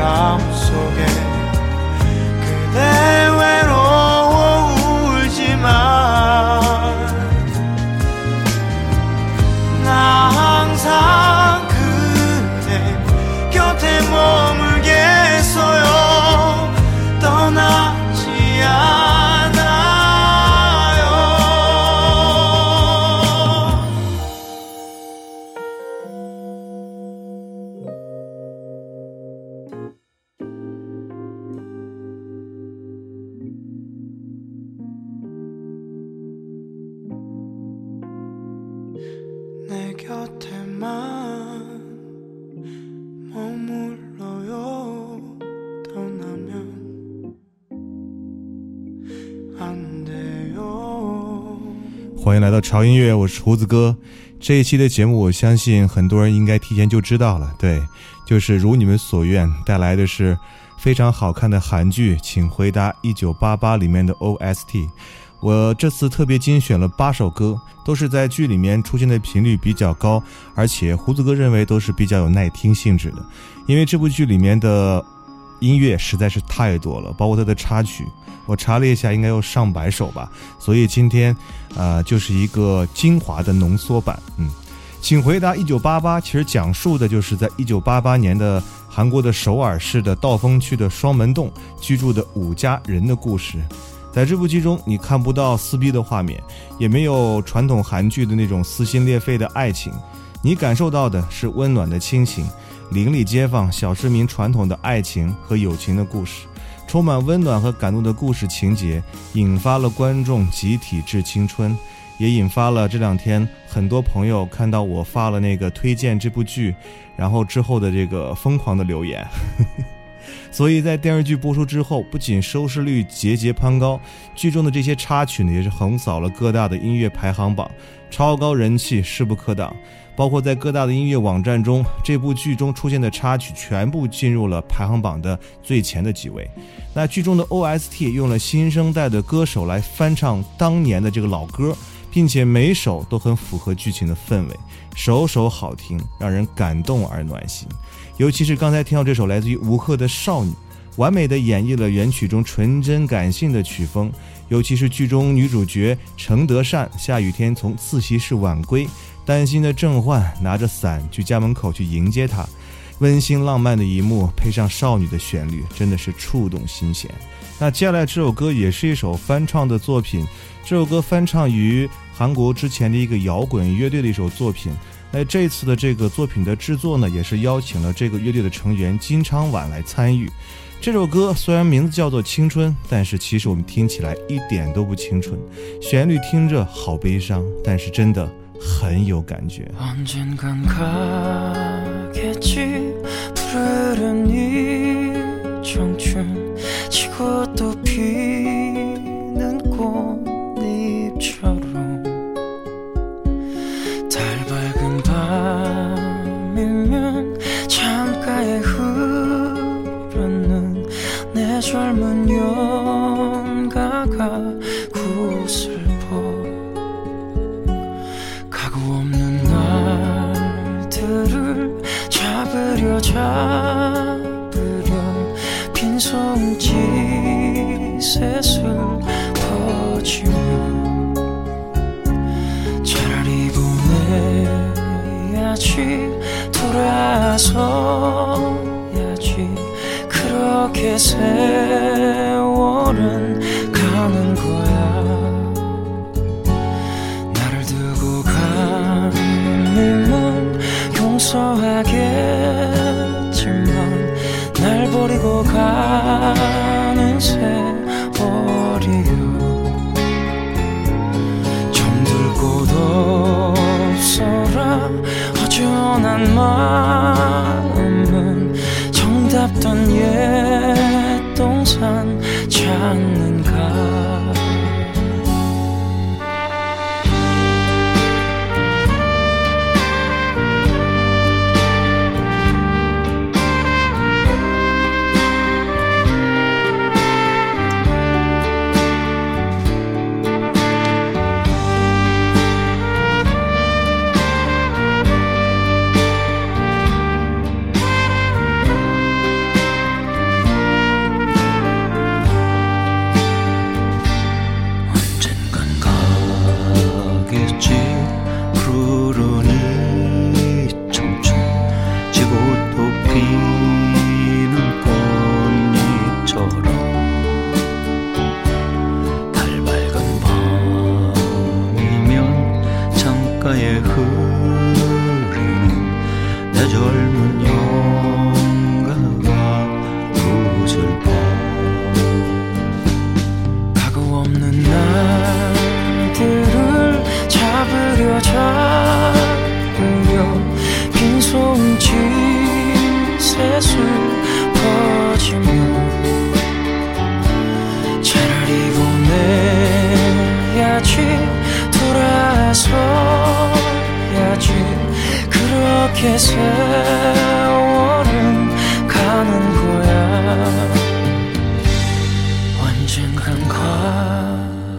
바람 속에. 潮音乐，我是胡子哥。这一期的节目，我相信很多人应该提前就知道了。对，就是如你们所愿，带来的是非常好看的韩剧《请回答一九八八》里面的 OST。我这次特别精选了八首歌，都是在剧里面出现的频率比较高，而且胡子哥认为都是比较有耐听性质的。因为这部剧里面的音乐实在是太多了，包括它的插曲。我查了一下，应该有上百首吧，所以今天，呃，就是一个精华的浓缩版。嗯，请回答一九八八，其实讲述的就是在一九八八年的韩国的首尔市的道峰区的双门洞居住的五家人的故事。在这部剧中，你看不到撕逼的画面，也没有传统韩剧的那种撕心裂肺的爱情，你感受到的是温暖的亲情，邻里街坊、小市民传统的爱情和友情的故事，充满温暖和感动的故事情节，引发了观众集体致青春。也引发了这两天很多朋友看到我发了那个推荐这部剧，然后之后的这个疯狂的留言。所以在电视剧播出之后，不仅收视率节节攀高，剧中的这些插曲呢也是横扫了各大的音乐排行榜，超高人气，势不可挡。包括在各大的音乐网站中，这部剧中出现的插曲全部进入了排行榜的最前的几位。那剧中的 OST 用了新生代的歌手来翻唱当年的这个老歌。并且每首都很符合剧情的氛围，首首好听，让人感动而暖心。尤其是刚才听到这首来自于吴赫的《少女》，完美的演绎了原曲中纯真感性的曲风。尤其是剧中女主角程德善下雨天从自习室晚归，担心的郑焕拿着伞去家门口去迎接她，温馨浪漫的一幕，配上少女的旋律，真的是触动心弦。那接下来这首歌也是一首翻唱的作品。这首歌翻唱于韩国之前的一个摇滚乐队的一首作品。那这次的这个作品的制作呢，也是邀请了这个乐队的成员金昌晚来参与。这首歌虽然名字叫做《青春》，但是其实我们听起来一点都不青春。旋律听着好悲伤，但是真的很有感觉。 잡으려 잡으려 빈손짓 셋을 퍼지며 차라리 보내야지 돌아서야지. 그렇게 세월은 가는 세월이요. 잠들 곳 없어라. 허전한 마음은 정답던 옛 동산 찾는 언젠간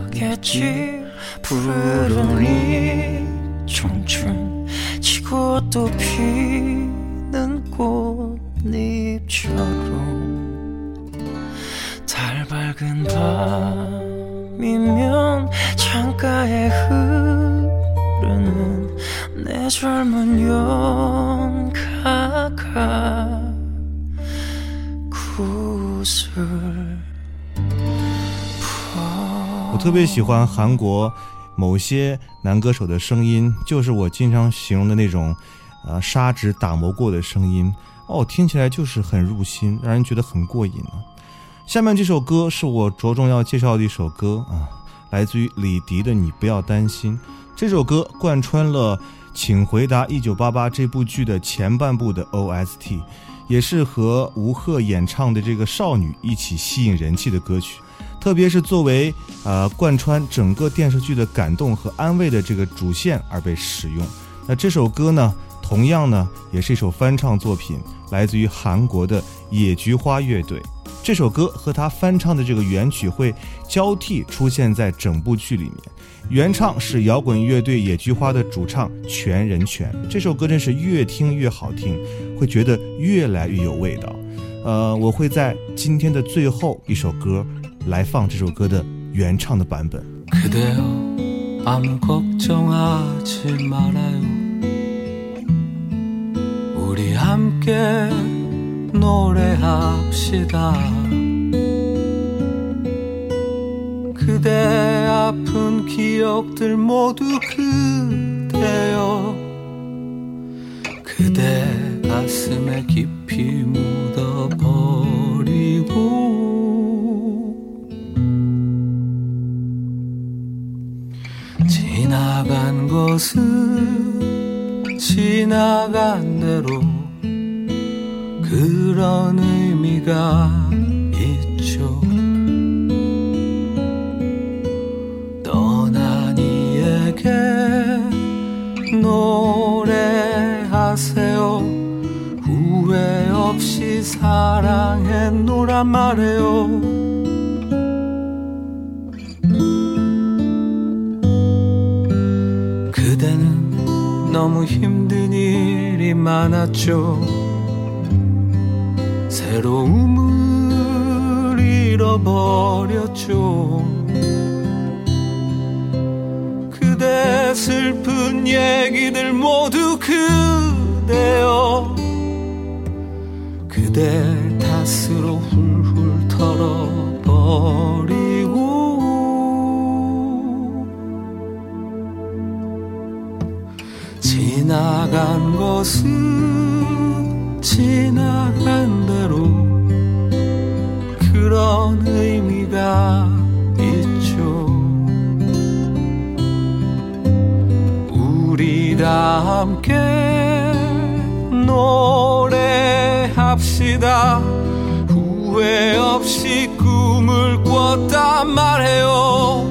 가겠지. 푸른 이 청춘 지고 또 피는 꽃잎처럼 달 밝은 밤이면 창가에 흐르는 내 젊은 연가가 구슬 特别喜欢韩国某些男歌手的声音，就是我经常形容的那种，呃，砂纸打磨过的声音。哦，听起来就是很入心，让人觉得很过瘾呢。下面这首歌是我着重要介绍的一首歌啊，来自于李迪的《你不要担心》。这首歌贯穿了《请回答一九八八》这部剧的前半部的 OST，也是和吴赫演唱的这个少女一起吸引人气的歌曲。特别是作为呃贯穿整个电视剧的感动和安慰的这个主线而被使用。那这首歌呢，同样呢也是一首翻唱作品，来自于韩国的野菊花乐队。这首歌和他翻唱的这个原曲会交替出现在整部剧里面。原唱是摇滚乐队野菊花的主唱全人全。这首歌真是越听越好听，会觉得越来越有味道。呃，我会在今天的最后一首歌来放这首歌的原唱的版本。 그대여 아무 걱정하지 말아요 우리 함께 노래합시다 그대 아픈 기억들 모두 그대여 그대 가슴에 깊이 묻어버리고 것은 지나간 대로 그런 의미가 있죠. 떠난 이에게 노래하세요. 후회 없이 사랑했노란 말해요. 너무 힘든 일이 많았죠. 새로움을 잃어버렸죠. 그대 슬픈 얘기들 모두 그대여. 그대 탓으로 훌훌 털어버리 지나간 것은 지나간 대로 그런 의미가 있죠. 우리 다 함께 노래합시다. 후회 없이 꿈을 꿨단 말해요.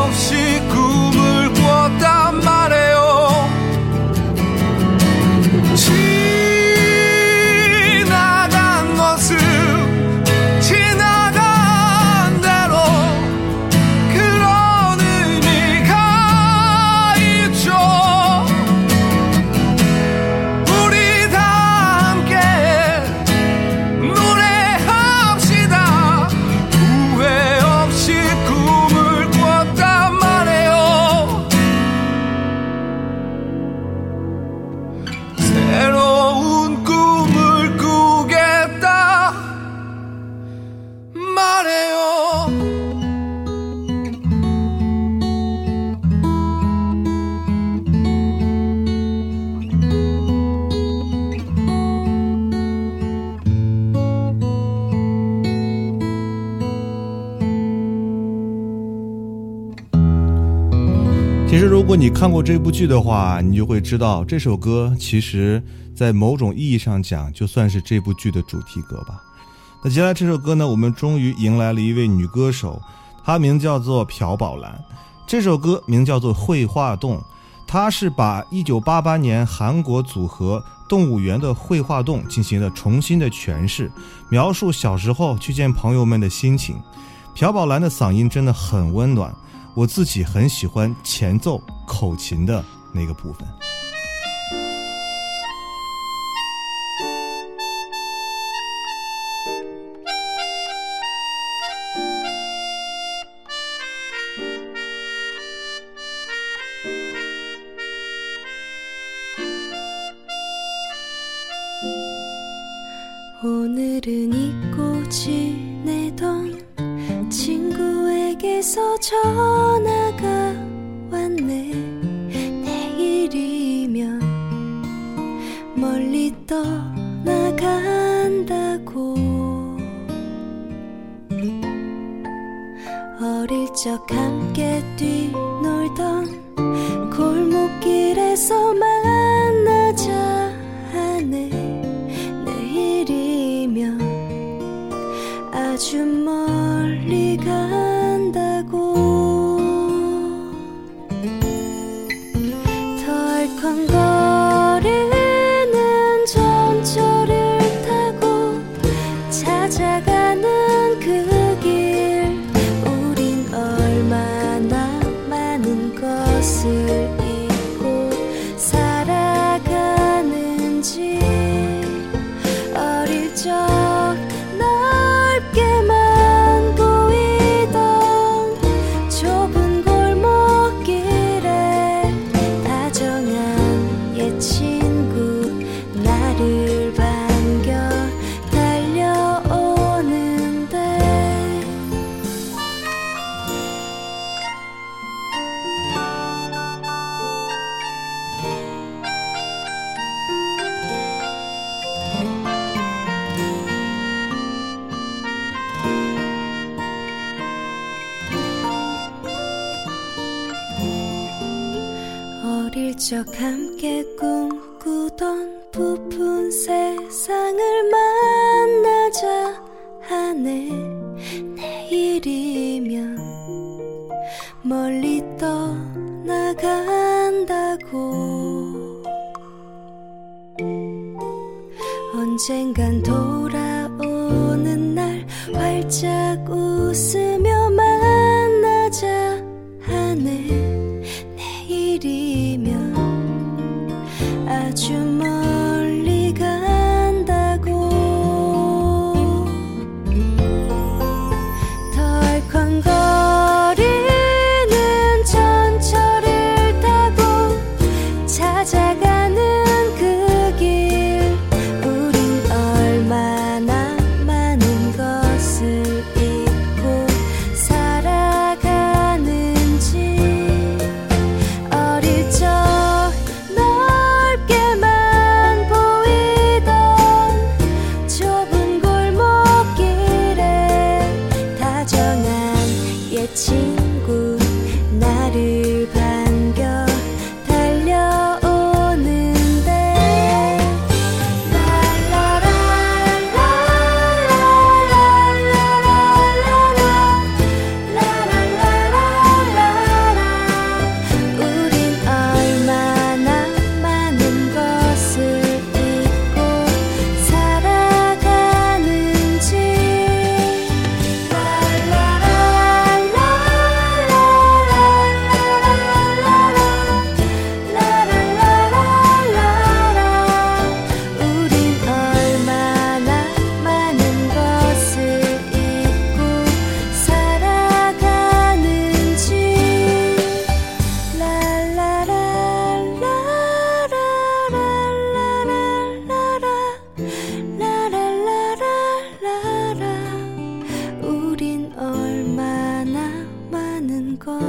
如果你看过这部剧的话，你就会知道这首歌其实在某种意义上讲就算是这部剧的主题歌吧。那接下来这首歌呢？我们终于迎来了一位女歌手，她名叫做朴宝兰。这首歌名叫做《绘画洞》，她是把1988年韩国组合动物园的《绘画洞》进行了重新的诠释，描述小时候去见朋友们的心情。朴宝兰的嗓音真的很温暖。我自己很喜欢前奏口琴的那个部分。 떠나간다고. 어릴 적 함께 뛰놀던 적 함께 꿈꾸던 부푼 새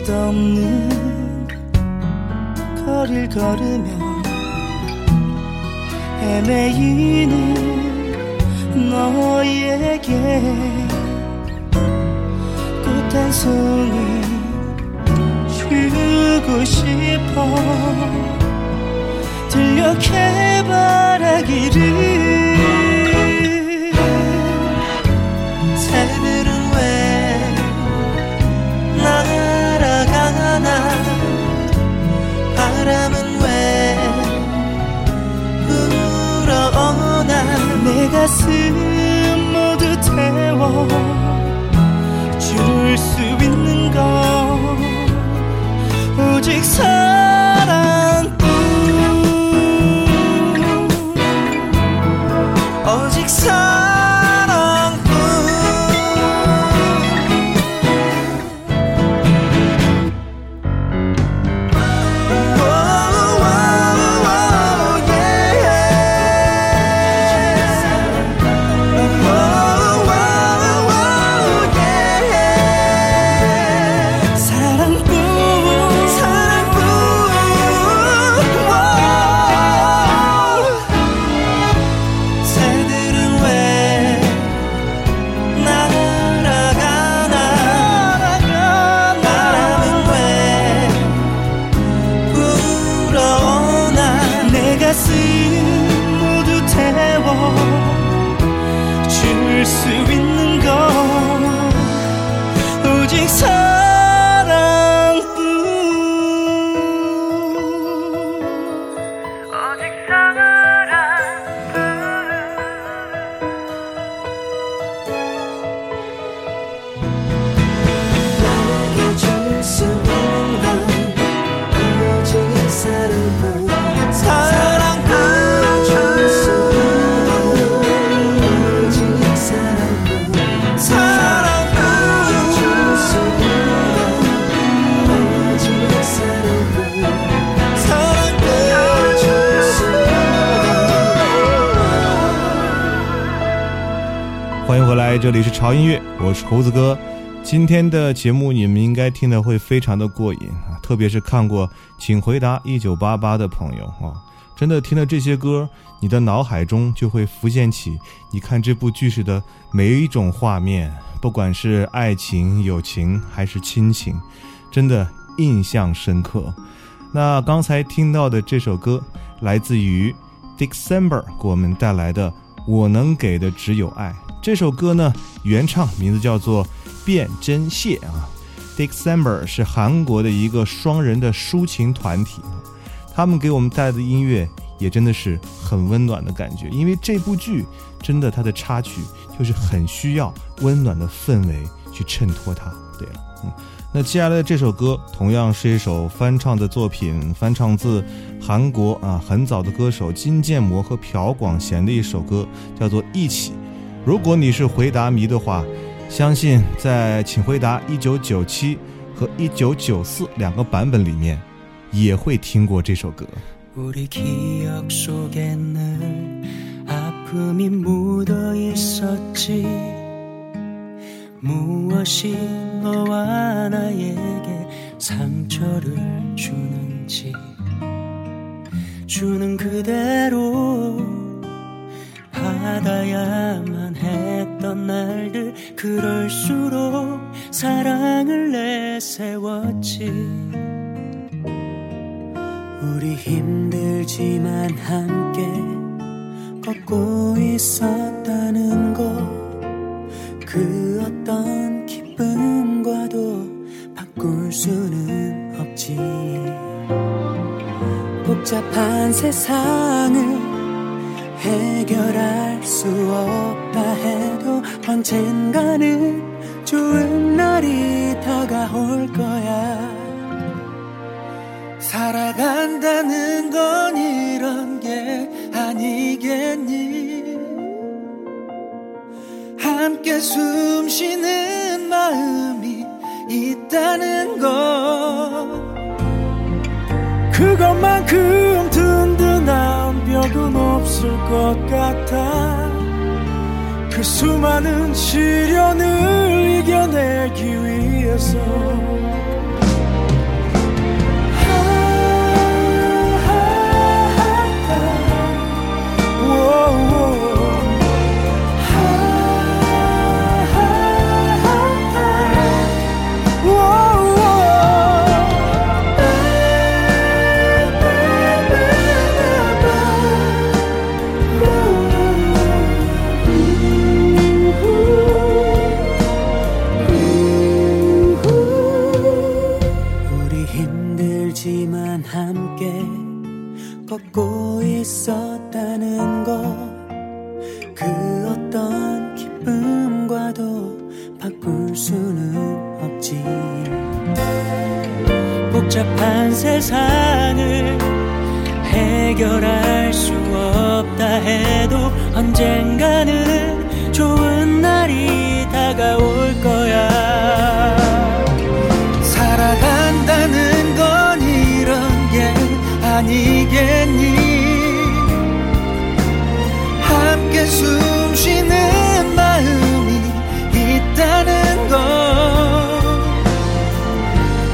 불빛 없는 거리를 걸으며 헤매이는 너에게 꽃 한 송이 주고 싶어 들려 해바라기를 가슴 모두 태워 줄수 있는 건 오직 사랑뿐. 오직 사랑 这里是潮音乐，我是猴子哥。今天的节目你们应该听得会非常的过瘾啊，特别是看过《请回答一九八八》的朋友啊，真的听了这些歌，你的脑海中就会浮现起你看这部剧时的每一种画面，不管是爱情、友情还是亲情，真的印象深刻。那刚才听到的这首歌来自于 December 给我们带来的《我能给的只有爱》。这首歌呢，原唱名字叫做变真谢啊。December 是韩国的一个双人的抒情团体，他们给我们带的音乐也真的是很温暖的感觉。因为这部剧真的它的插曲就是很需要温暖的氛围去衬托它。对了，嗯。那接下来的这首歌同样是一首翻唱的作品，翻唱自韩国啊很早的歌手金建模和朴广贤的一首歌，叫做《一起》。如果你是回答迷的话，相信在《请回答一九九七》和一九九四两个版本里面，也会听过这首歌。 우리 기억 속에 늘 아픔이 묻어 있었지 무엇이 너와 나에게 상처를 주는지 주는 그대로 받아야만 했던 날들 그럴수록 사랑을 내세웠지. 우리 힘들지만 함께 걷고 있었다는 것 그 어떤 기쁨과도 바꿀 수는 없지. 복잡한 세상을 해결할 수 없다 해도 언젠가는 좋은 날이 다가올 거야. 살아간다는 건 이런 게 아니겠니? 함께 숨 쉬는 마음이 있다는 것. 그것만큼 벽은 없을 것 같아. 그 수많은 시련을 이겨내기 위해서 있었다는 것 그 어떤 기쁨과도 바꿀 수는 없지. 복잡한 세상을 해결할 수 없다 해도 언젠가는 좋은 날이 다가올 거야. 살아간다는 건 이런 게 아니겠니 숨 쉬는 마음이 있다는 것.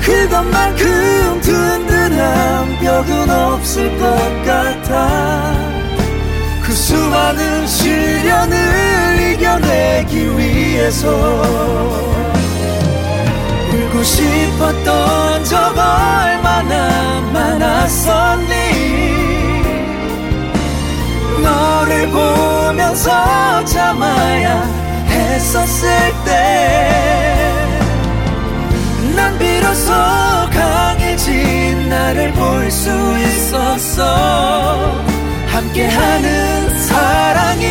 그것만큼 든든한 벽은 없을 것 같아. 그 수많은 시련을 이겨내기 위해서 울고 싶었던 적 얼마나 많았었니? 너를 보 면서 참아야 했었을 때 난 비로소 강해진 나를 볼 수 있었어. 함께하는 사랑이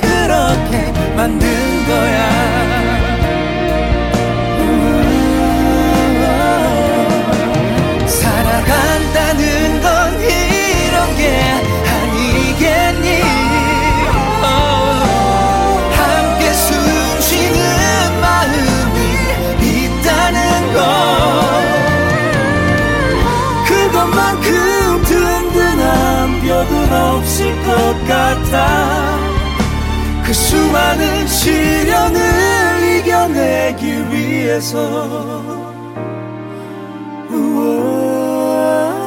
그렇게 만든 거야 수많은 시련을 이겨내기 위해서 우와.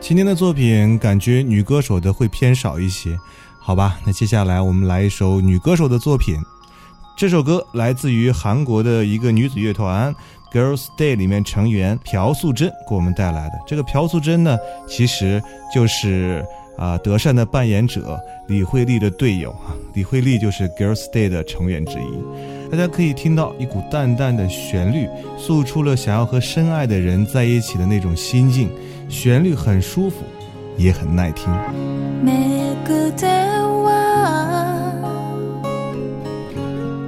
今天的作品感觉女歌手的会偏少一些，好吧？那接下来我们来一首女歌手的作品。这首歌来自于韩国的一个女子乐团 Girls Day 里面成员朴素贞给我们带来的。这个朴素贞呢，其实就是啊、德善的扮演者李慧莉的队友啊。李慧莉就是 Girls Day 的成员之一。大家可以听到一股淡淡的旋律，诉出了想要和深爱的人在一起的那种心境。旋律很舒服，也很耐听。 매 그대와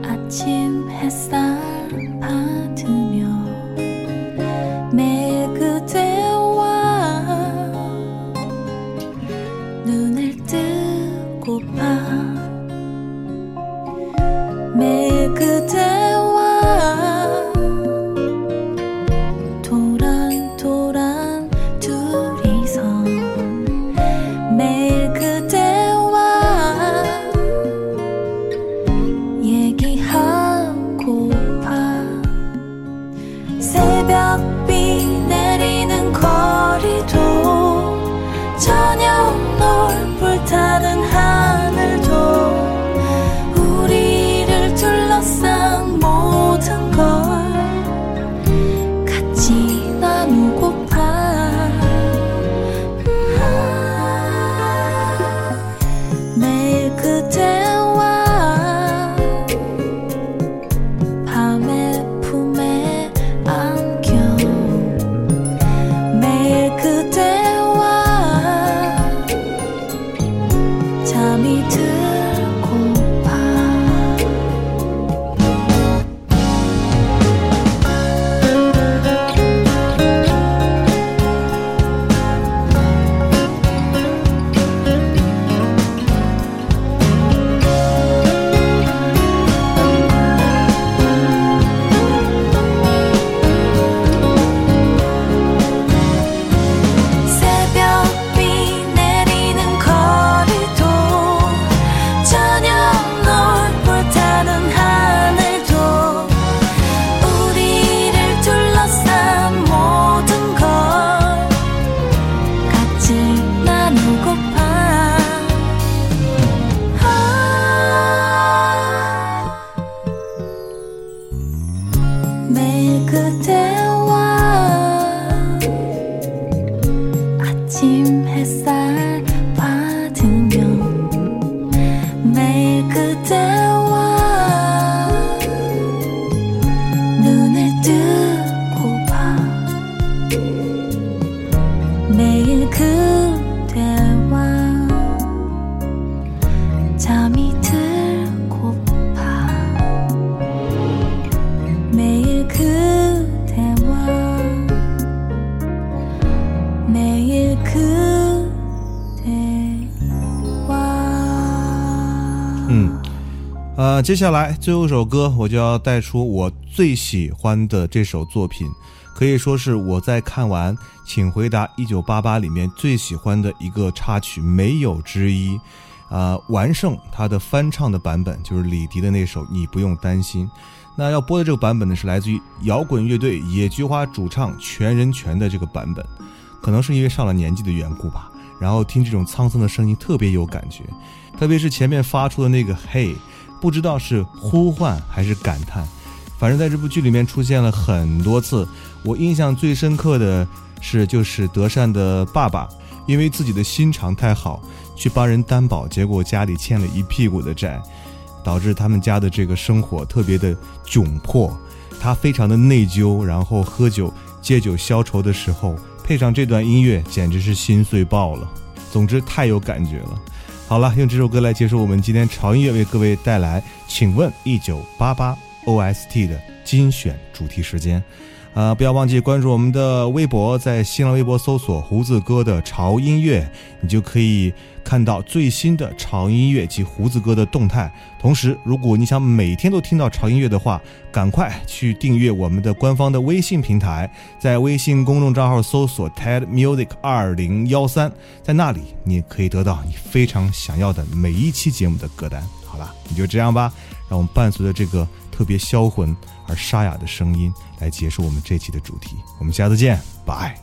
아침 햇살 그대 接下来最后一首歌，我就要带出我最喜欢的这首作品，可以说是我在看完《请回答一九八八》里面最喜欢的一个插曲，没有之一。啊、完胜他的翻唱的版本就是李迪的那首《你不用担心》。那要播的这个版本呢，是来自于摇滚乐队野菊花主唱全人权的这个版本。可能是因为上了年纪的缘故吧，然后听这种沧桑的声音特别有感觉，特别是前面发出的那个“嘿”，不知道是呼唤还是感叹，反正在这部剧里面出现了很多次。我印象最深刻的是，就是德善的爸爸因为自己的心肠太好，去帮人担保，结果家里欠了一屁股的债，导致他们家的这个生活特别的窘迫，他非常的内疚，然后喝酒借酒消愁的时候。配上这段音乐，简直是心碎爆了。总之，太有感觉了。好了，用这首歌来结束我们今天潮音乐为各位带来“请问一九八八 OST” 的精选主题时间。啊、不要忘记关注我们的微博，在新浪微博搜索“胡子哥的潮音乐”，你就可以看到最新的潮音乐及胡子哥的动态。同时，如果你想每天都听到潮音乐的话，赶快去订阅我们的官方的微信平台，在微信公众账号搜索 TED Music 二零幺三，在那里你可以得到你非常想要的每一期节目的歌单。好了，你就这样吧，让我们伴随着这个特别销魂而沙哑的声音来结束我们这期的主题。我们下次见，拜。